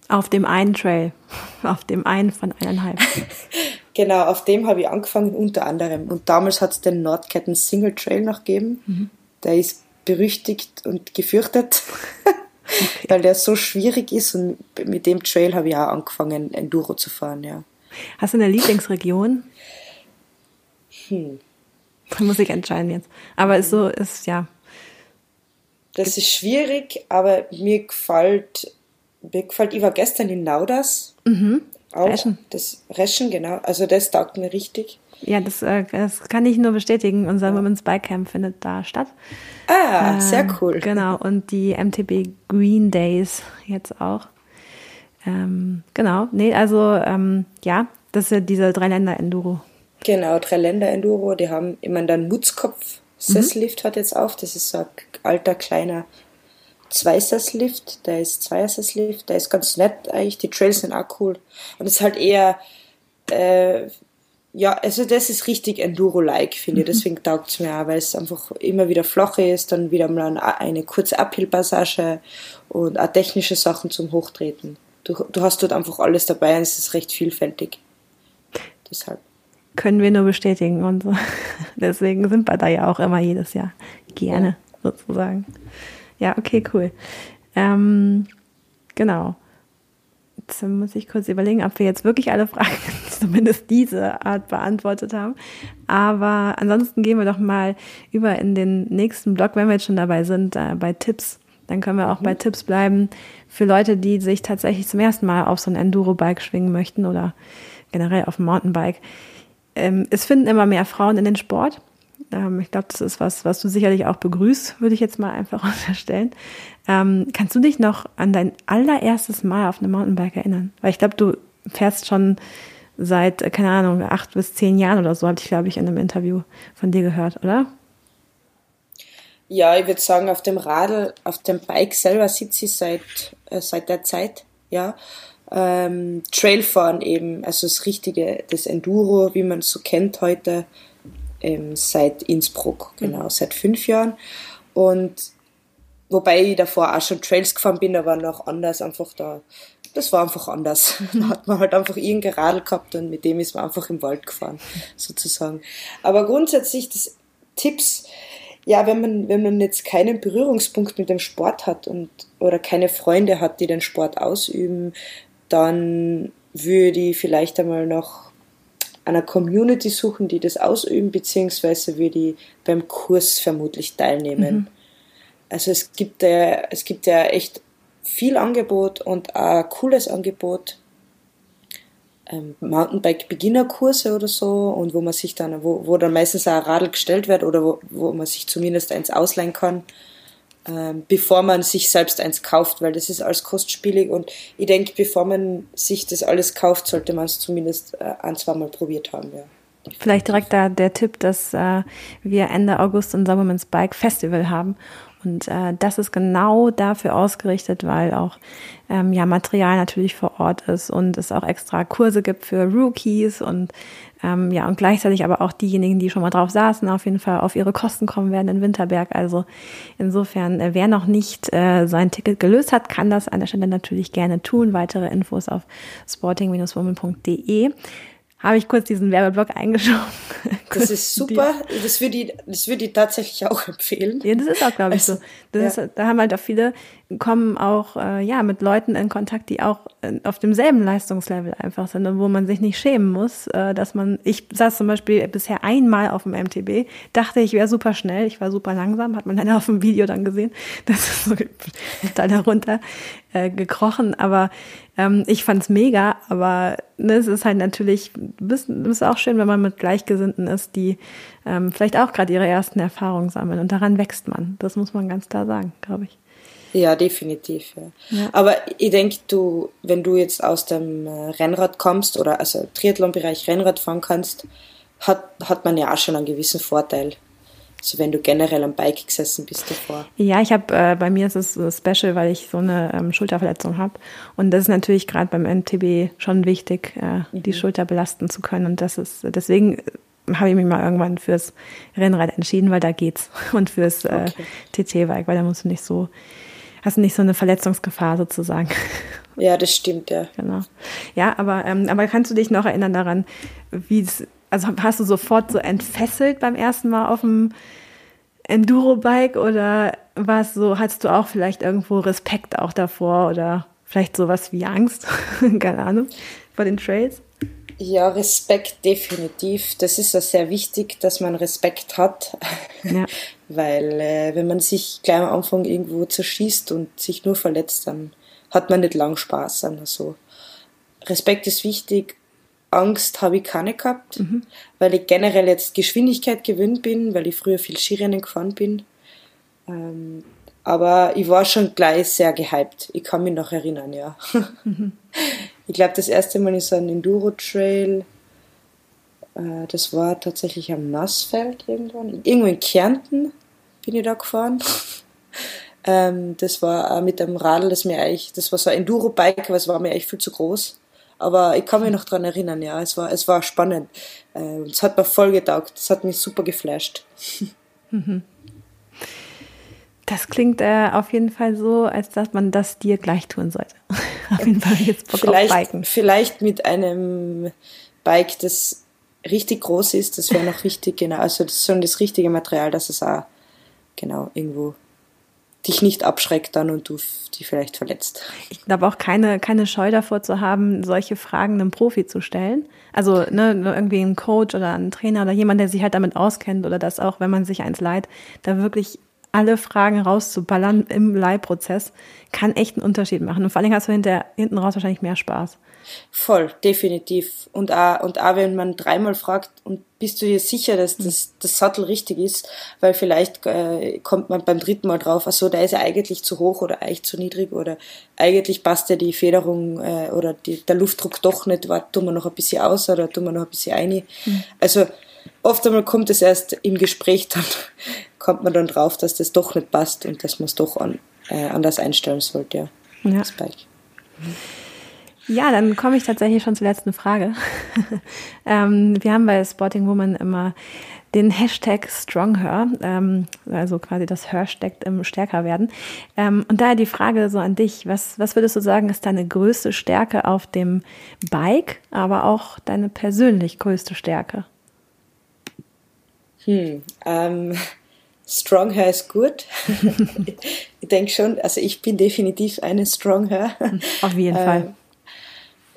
Auf dem einen Trail, auf dem einen von eineinhalb. genau, auf dem habe ich angefangen, unter anderem. Und damals hat es den Nordketten Single Trail noch gegeben. Mhm. Der ist berüchtigt und gefürchtet. Okay. Weil der so schwierig ist und mit dem Trail habe ich auch angefangen, Enduro zu fahren, ja. Hast du eine Lieblingsregion? Hm. Muss ich entscheiden jetzt. Aber ist so, ist ja. Das ist schwierig, aber mir gefällt, mir gefällt, ich war gestern in Laudas. Mhm. Auch Reschen. Das Reschen, genau. Also das taugt mir richtig. Ja, das, äh, das kann ich nur bestätigen. Unser ja. Women's Bike Camp findet da statt. Ah, äh, sehr cool. Genau, und die MTB Green Days jetzt auch. Ähm, genau, nee, also ähm, ja, das ist ja diese Drei-Länder-Enduro. Genau, Drei-Länder-Enduro, die haben immer dann Mutzkopf Sesslift mhm. hat jetzt auf, das ist so ein alter, kleiner Zweisesslift, der ist Zweiersesslift, der ist ganz nett eigentlich, die Trails sind auch cool. Und es ist halt eher äh, ja, also das ist richtig Enduro-like, finde ich. Mhm. Deswegen taugt es mir auch, weil es einfach immer wieder flach ist, dann wieder mal eine kurze Uphill-Passage und auch technische Sachen zum Hochtreten. Du, du hast dort einfach alles dabei und es ist recht vielfältig. Deshalb. Können wir nur bestätigen und so. Deswegen sind wir da ja auch immer jedes Jahr. Gerne, ja. sozusagen. Ja, okay, cool. Ähm, genau. Jetzt muss ich kurz überlegen, ob wir jetzt wirklich alle Fragen, zumindest diese Art, beantwortet haben. Aber ansonsten gehen wir doch mal über in den nächsten Blog, wenn wir jetzt schon dabei sind, äh, bei Tipps. Dann können wir auch mhm. bei Tipps bleiben für Leute, die sich tatsächlich zum ersten Mal auf so ein Enduro-Bike schwingen möchten oder generell auf ein Mountainbike. Ähm, es finden immer mehr Frauen in den Sport. Ähm, ich glaube, das ist was, was du sicherlich auch begrüßt, würde ich jetzt mal einfach unterstellen. Ähm, kannst du dich noch an dein allererstes Mal auf einem Mountainbike erinnern? Weil ich glaube, du fährst schon seit, äh, keine Ahnung, acht bis zehn Jahren oder so, habe ich, glaube ich, in einem Interview von dir gehört, oder? Ja, ich würde sagen, auf dem Radl, auf dem Bike selber sitze ich seit, äh, seit der Zeit, ja. Ähm, Trailfahren eben, also das richtige, das Enduro, wie man es so kennt heute, ähm, seit Innsbruck, genau, mhm. seit fünf Jahren. Und Wobei ich davor auch schon Trails gefahren bin, aber noch anders, einfach da, das war einfach anders. Da hat man halt einfach irgendein Radl gehabt und mit dem ist man einfach im Wald gefahren, sozusagen. Aber grundsätzlich das Tipps, ja, wenn man, wenn man jetzt keinen Berührungspunkt mit dem Sport hat und, oder keine Freunde hat, die den Sport ausüben, dann würde ich vielleicht einmal noch einer Community suchen, die das ausüben, beziehungsweise würde ich beim Kurs vermutlich teilnehmen. Mhm. Also es gibt ja, es gibt ja echt viel Angebot und ein cooles Angebot. Ähm, Mountainbike-Beginnerkurse oder so und wo man sich dann, wo, wo dann meistens auch ein Radl gestellt wird oder wo, wo man sich zumindest eins ausleihen kann, ähm, bevor man sich selbst eins kauft, weil das ist alles kostspielig und ich denke, bevor man sich das alles kauft, sollte man es zumindest äh, ein, zwei Mal probiert haben, ja. Vielleicht direkt da der Tipp, dass äh, wir Ende August ein Summerman's Bike Festival haben und äh, das ist genau dafür ausgerichtet, weil auch ähm, ja Material natürlich vor Ort ist und es auch extra Kurse gibt für Rookies und ähm, ja und gleichzeitig aber auch diejenigen, die schon mal drauf saßen, auf jeden Fall auf ihre Kosten kommen werden in Winterberg. Also insofern, äh, wer noch nicht äh, sein Ticket gelöst hat, kann das an der Stelle natürlich gerne tun. Weitere Infos auf sporting-woman.de habe ich kurz diesen Werbeblock eingeschoben. das ist super. Das würde ich, das würde ich tatsächlich auch empfehlen. Ja, das ist auch, glaube ich, also, so. Das ja. ist, da haben halt auch viele, kommen auch, äh, ja, mit Leuten in Kontakt, die auch äh, auf demselben Leistungslevel einfach sind und wo man sich nicht schämen muss, äh, dass man, ich saß zum Beispiel bisher einmal auf dem MTB, dachte, ich wäre super schnell, ich war super langsam, hat man dann auf dem Video dann gesehen, das ist so total darunter äh, gekrochen, aber ähm, ich fand's mega, aber ne, es ist halt natürlich, es ist auch schön, wenn man mit Gleichgesinnten ist, die ähm, vielleicht auch gerade ihre ersten Erfahrungen sammeln und daran wächst man. Das muss man ganz klar sagen, glaube ich. Ja, definitiv. Ja. ja. Aber ich denke, du, wenn du jetzt aus dem äh, Rennrad kommst oder also Triathlon-Bereich Rennrad fahren kannst, hat, hat man ja auch schon einen gewissen Vorteil. So wenn du generell am Bike gesessen bist davor. Ja, ich habe äh, bei mir ist es so special, weil ich so eine ähm, Schulterverletzung habe und das ist natürlich gerade beim MTB schon wichtig, äh, mhm. die Schulter belasten zu können und das ist deswegen äh, habe ich mich mal irgendwann fürs Rennrad entschieden, weil da geht's und fürs äh, okay. TT-Bike, weil da musst du nicht so hast du nicht so eine Verletzungsgefahr sozusagen. Ja, das stimmt ja. Genau. Ja, aber ähm, aber kannst du dich noch erinnern daran, wie es also hast du sofort so entfesselt beim ersten Mal auf dem Enduro-Bike oder war es so, hattest du auch vielleicht irgendwo Respekt auch davor oder vielleicht sowas wie Angst, keine Ahnung, vor den Trails? Ja, Respekt definitiv. Das ist ja sehr wichtig, dass man Respekt hat, ja. weil äh, wenn man sich gleich am Anfang irgendwo zerschießt und sich nur verletzt, dann hat man nicht lang Spaß, wir so. Respekt ist wichtig. Angst habe ich keine gehabt, mhm. weil ich generell jetzt Geschwindigkeit gewöhnt bin, weil ich früher viel Skirennen gefahren bin. Ähm, aber ich war schon gleich sehr gehypt. Ich kann mich noch erinnern, ja. Mhm. Ich glaube, das erste Mal ist ein Enduro-Trail. Äh, das war tatsächlich am Nassfeld irgendwann. Irgendwo in Kärnten bin ich da gefahren. Ähm, das war mit einem Radl, das mir eigentlich, das war so ein Enduro-Bike, aber es war mir eigentlich viel zu groß. Aber ich kann mich noch dran erinnern, ja, es war, es war spannend. Äh, es hat mir voll getaugt. Es hat mich super geflasht. Das klingt äh, auf jeden Fall so, als dass man das dir gleich tun sollte. auf jeden Fall jetzt Bock vielleicht, auf Biken. Vielleicht mit einem Bike, das richtig groß ist, das wäre noch wichtig, genau. Also das ist schon das richtige Material, dass es auch genau irgendwo dich nicht abschreckt dann und du dich vielleicht verletzt. Ich glaube auch keine, keine Scheu davor zu haben, solche Fragen einem Profi zu stellen. Also ne, irgendwie ein Coach oder ein Trainer oder jemand, der sich halt damit auskennt oder das auch, wenn man sich eins leiht, da wirklich alle Fragen rauszuballern im Leihprozess, kann echt einen Unterschied machen. Und vor allem hast du hinter, hinten raus wahrscheinlich mehr Spaß. Voll, definitiv. Und auch, und auch wenn man dreimal fragt, und bist du dir sicher, dass das, das Sattel richtig ist? Weil vielleicht äh, kommt man beim dritten Mal drauf, ach so, da ist er eigentlich zu hoch oder eigentlich zu niedrig oder eigentlich passt ja die Federung äh, oder die, der Luftdruck doch nicht, war, tun wir noch ein bisschen aus oder tun wir noch ein bisschen ein. Mhm. Also oft einmal kommt es erst im Gespräch dann, kommt man dann drauf, dass das doch nicht passt und dass man es doch an, äh, anders einstellen sollte, ja. ja. Das Bike. Ja, dann komme ich tatsächlich schon zur letzten Frage. ähm, wir haben bei Sporting Woman immer den Hashtag StrongHer, ähm, also quasi das Her steckt im Stärker werden. Ähm, und daher die Frage so an dich, was, was würdest du sagen, ist deine größte Stärke auf dem Bike, aber auch deine persönlich größte Stärke? Hm, ähm, Strong Hair ist gut. ich denke schon, also ich bin definitiv eine Strong Hair. Auf jeden ähm, Fall.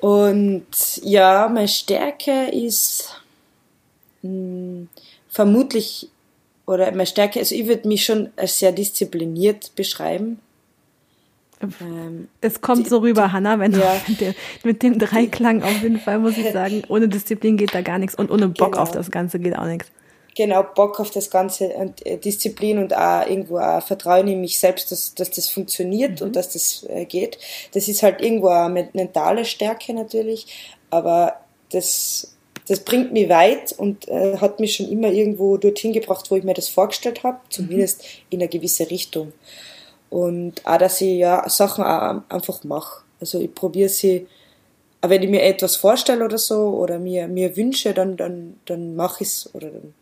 Und ja, meine Stärke ist mh, hm, vermutlich, oder meine Stärke, also ich würde mich schon als sehr diszipliniert beschreiben. Ähm, es kommt die, so rüber, die, Hanna, wenn ja, du mit, der, mit dem Dreiklang auf jeden Fall, muss ich sagen, ohne Disziplin geht da gar nichts und ohne Bock genau. auf das Ganze geht auch nichts genau Bock auf das Ganze und äh, Disziplin und auch irgendwo auch Vertrauen in mich selbst, dass, dass das funktioniert mhm. und dass das äh, geht. Das ist halt irgendwo eine mentale Stärke natürlich, aber das, das bringt mich weit und äh, hat mich schon immer irgendwo dorthin gebracht, wo ich mir das vorgestellt habe, zumindest mhm. in eine gewisse Richtung. Und auch, dass ich ja Sachen auch einfach mache. Also ich probiere sie, aber wenn ich mir etwas vorstelle oder so oder mir, mir wünsche, dann, dann, dann mache ich es oder dann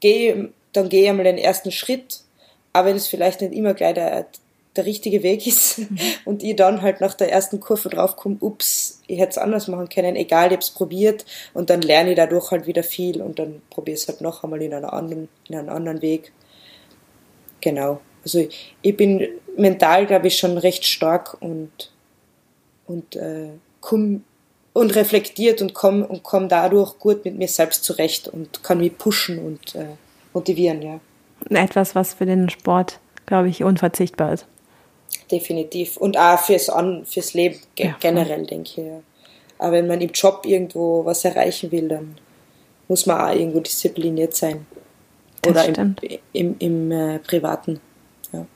gehe, dann gehe ich einmal den ersten Schritt, aber wenn es vielleicht nicht immer gleich der, der richtige Weg ist mhm. und ich dann halt nach der ersten Kurve draufkomme, ups, ich hätte es anders machen können, egal, ich habe es probiert und dann lerne ich dadurch halt wieder viel und dann probiere ich es halt noch einmal in, einer anderen, in einem anderen Weg. Genau. Also ich, ich bin mental, glaube ich, schon recht stark und, und äh, komm und reflektiert und komme und komm dadurch gut mit mir selbst zurecht und kann mich pushen und äh, motivieren, ja. Etwas, was für den Sport, glaube ich, unverzichtbar ist. Definitiv. Und auch fürs, An fürs Leben ja, generell, denke ich. Ja. Aber wenn man im Job irgendwo was erreichen will, dann muss man auch irgendwo diszipliniert sein. Das Oder im, im, im, äh, Privaten. Ja.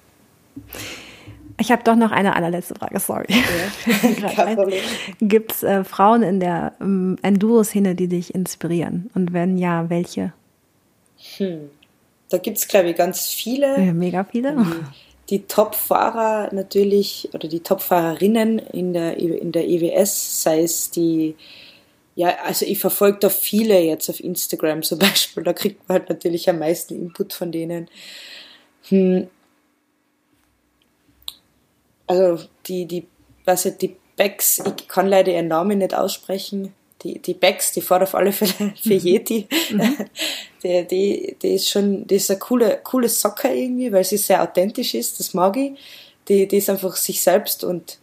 Ich habe doch noch eine allerletzte Frage, sorry. Ja, Gibt es äh, Frauen in der ähm, Enduro-Szene, die dich inspirieren? Und wenn ja, welche? Hm. Da gibt es, glaube ich, ganz viele. Ja, mega viele. Ähm, die, die Top-Fahrer natürlich oder die Top-Fahrerinnen in der, in der EWS, sei es die, ja, also ich verfolge da viele jetzt auf Instagram zum Beispiel, da kriegt man halt natürlich am meisten Input von denen. Hm also die, die, was die Becks, ich kann leider ihren Namen nicht aussprechen. Die, die Becks, die fährt auf alle Fälle für Yeti. Mhm. Die, die, die ist schon, die ist eine coole, coole Socke irgendwie, weil sie sehr authentisch ist, das mag ich. Die, die ist einfach sich selbst und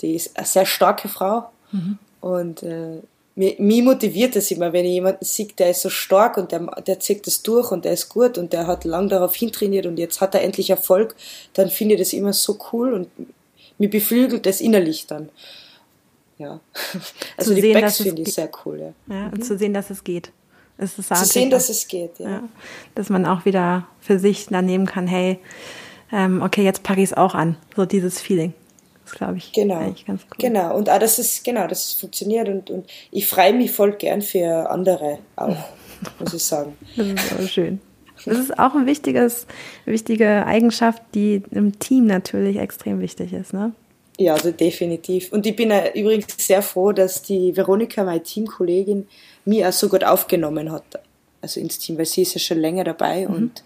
die ist eine sehr starke Frau. Mhm. Und äh, mich, mich motiviert das immer, wenn ich jemanden sehe, der ist so stark und der, der zieht das durch und der ist gut und der hat lang darauf hintrainiert und jetzt hat er endlich Erfolg, dann finde ich das immer so cool und mir beflügelt das innerlich dann. Ja. Also zu die sehen, Backs finde ich sehr cool, ja. ja mhm. Zu sehen, dass es geht. Es ist zu sehen, dass es geht, ja. ja. Dass man auch wieder für sich dann nehmen kann, hey, ähm, okay, jetzt packe ich es auch an. So dieses Feeling. Das glaube ich genau. eigentlich ganz cool. Genau, und auch das ist, genau, das funktioniert und, und ich freue mich voll gern für andere auch, muss ich sagen. Das ist aber schön. Das ist auch ein wichtiges, wichtige Eigenschaft, die im Team natürlich extrem wichtig ist, ne? Ja, also definitiv. Und ich bin übrigens sehr froh, dass die Veronika, meine Teamkollegin, mich auch so gut aufgenommen hat, also ins Team, weil sie ist ja schon länger dabei mhm. und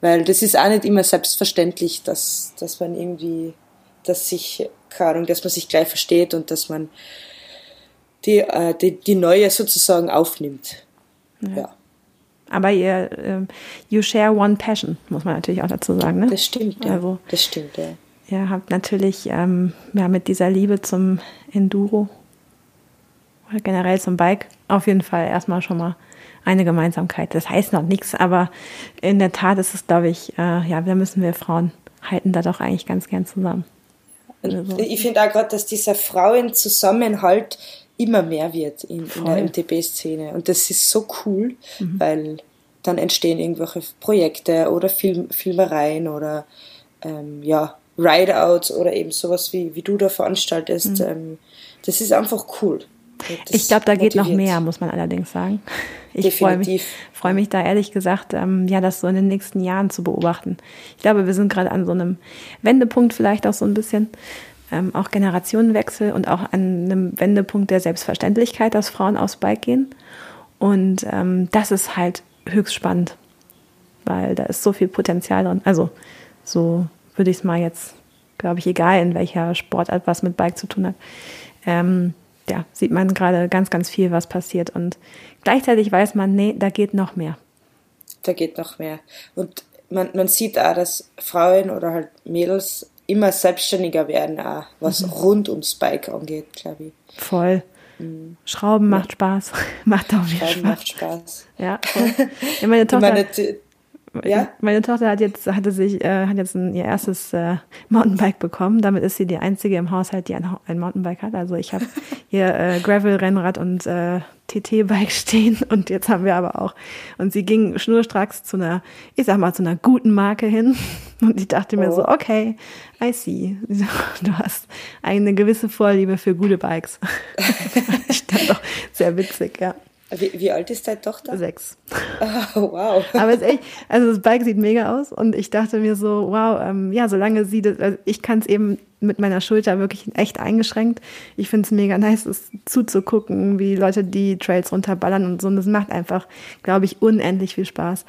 weil das ist auch nicht immer selbstverständlich, dass, dass man irgendwie, dass sich, keine Ahnung, dass man sich gleich versteht und dass man die, äh, die, die neue sozusagen aufnimmt. Ja. ja. Aber ihr, äh, you share one passion, muss man natürlich auch dazu sagen. Ne? Das stimmt, ja. Also, das stimmt, ja. Ihr habt natürlich ähm, ja, mit dieser Liebe zum Enduro oder generell zum Bike auf jeden Fall erstmal schon mal eine Gemeinsamkeit. Das heißt noch nichts, aber in der Tat ist es, glaube ich, äh, ja, da müssen wir Frauen halten da doch eigentlich ganz gern zusammen. Also. Ich finde auch gerade, dass dieser Frauenzusammenhalt immer mehr wird in, in der MTB-Szene. Und das ist so cool, mhm. weil dann entstehen irgendwelche Projekte oder Film, Filmereien oder ähm, ja, Rideouts oder eben sowas wie, wie du da veranstaltest. Mhm. Ähm, das ist einfach cool. Ich glaube, da geht noch mehr, muss man allerdings sagen. Ich freue mich, freu mich da ehrlich gesagt, ähm, ja, das so in den nächsten Jahren zu beobachten. Ich glaube, wir sind gerade an so einem Wendepunkt vielleicht auch so ein bisschen, ähm, auch Generationenwechsel und auch an einem Wendepunkt der Selbstverständlichkeit, dass Frauen aufs Bike gehen. Und ähm, das ist halt höchst spannend, weil da ist so viel Potenzial drin. Also so würde ich es mal jetzt, glaube ich, egal in welcher Sportart was mit Bike zu tun hat. Ähm, ja, sieht man gerade ganz, ganz viel, was passiert. Und gleichzeitig weiß man, nee, da geht noch mehr. Da geht noch mehr. Und man, man sieht auch, dass Frauen oder halt Mädels immer selbstständiger werden, auch, was mhm. rund ums Bike angeht, glaube ich. Voll. Mhm. Schrauben ja. macht Spaß. macht auch wieder Schrauben Spaß. macht Spaß. Ja, ja meine Tochter. Meine, ja? Meine Tochter hat jetzt, hatte sich, äh, hat jetzt ein, ihr erstes äh, Mountainbike bekommen. Damit ist sie die einzige im Haushalt, die ein, ein Mountainbike hat. Also ich habe hier äh, Gravel-Rennrad und äh, TT-Bike stehen und jetzt haben wir aber auch. Und sie ging schnurstracks zu einer, ich sag mal, zu einer guten Marke hin. Und ich dachte oh. mir so, oh. okay, I see. Du hast eine gewisse Vorliebe für gute Bikes. ich stand doch sehr witzig, ja. Wie, wie alt ist deine Tochter? Sechs. Oh, wow. Aber es ist echt, also das Bike sieht mega aus und ich dachte mir so, wow, ähm, ja, solange sie das, also ich kann es eben mit meiner Schulter wirklich echt eingeschränkt. Ich finde es mega nice, es zuzugucken, wie Leute die Trails runterballern und so. Und das macht einfach, glaube ich, unendlich viel Spaß.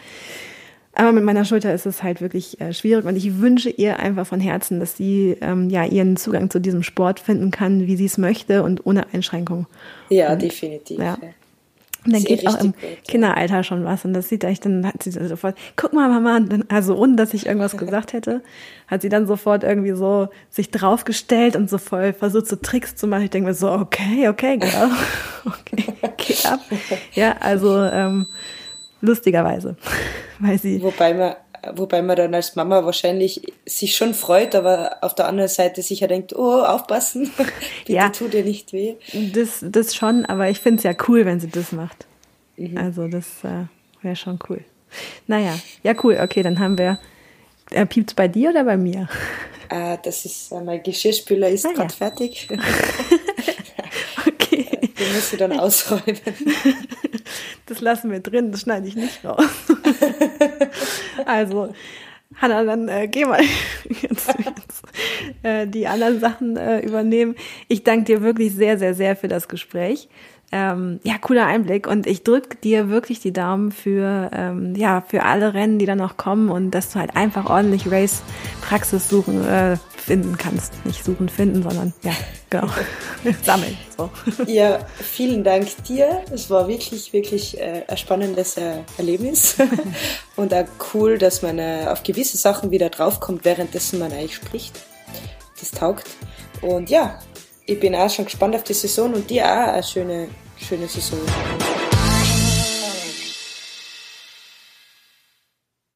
Aber mit meiner Schulter ist es halt wirklich äh, schwierig und ich wünsche ihr einfach von Herzen, dass sie ähm, ja ihren Zugang zu diesem Sport finden kann, wie sie es möchte und ohne Einschränkung. Ja, und, definitiv. Ja. Und dann geht auch im gut, Kinderalter schon was. Und das sieht echt, dann hat sie sofort, guck mal, Mama, also ohne dass ich irgendwas gesagt hätte, hat sie dann sofort irgendwie so sich draufgestellt und so voll versucht, so Tricks zu machen. Ich denke mir so, okay, okay, genau. Okay, geht ab. Ja, also ähm, lustigerweise. Weil sie. Wobei man wobei man dann als Mama wahrscheinlich sich schon freut, aber auf der anderen Seite sicher denkt, oh, aufpassen, bitte ja, tut dir nicht weh. Das, das schon, aber ich finde es ja cool, wenn sie das macht. Mhm. Also das äh, wäre schon cool. Naja, ja cool, okay, dann haben wir, äh, piept bei dir oder bei mir? Äh, das ist, äh, mein Geschirrspüler ist ah, gerade ja. fertig. Den musst du dann ausräumen. Das lassen wir drin, das schneide ich nicht raus. also, Hanna, dann äh, geh mal jetzt, jetzt äh, die anderen Sachen äh, übernehmen. Ich danke dir wirklich sehr, sehr, sehr für das Gespräch ähm, ja, cooler Einblick und ich drücke dir wirklich die Daumen für, ähm, ja, für alle Rennen, die dann noch kommen und dass du halt einfach ordentlich Race-Praxis suchen, äh, finden kannst. Nicht suchen, finden, sondern ja, genau, sammeln. So. Ja, vielen Dank dir. Es war wirklich, wirklich äh, ein spannendes äh, Erlebnis und auch cool, dass man äh, auf gewisse Sachen wieder draufkommt, währenddessen man eigentlich spricht. Das taugt. Und ja, ich bin auch schon gespannt auf die Saison und dir auch eine schöne schöne Saison.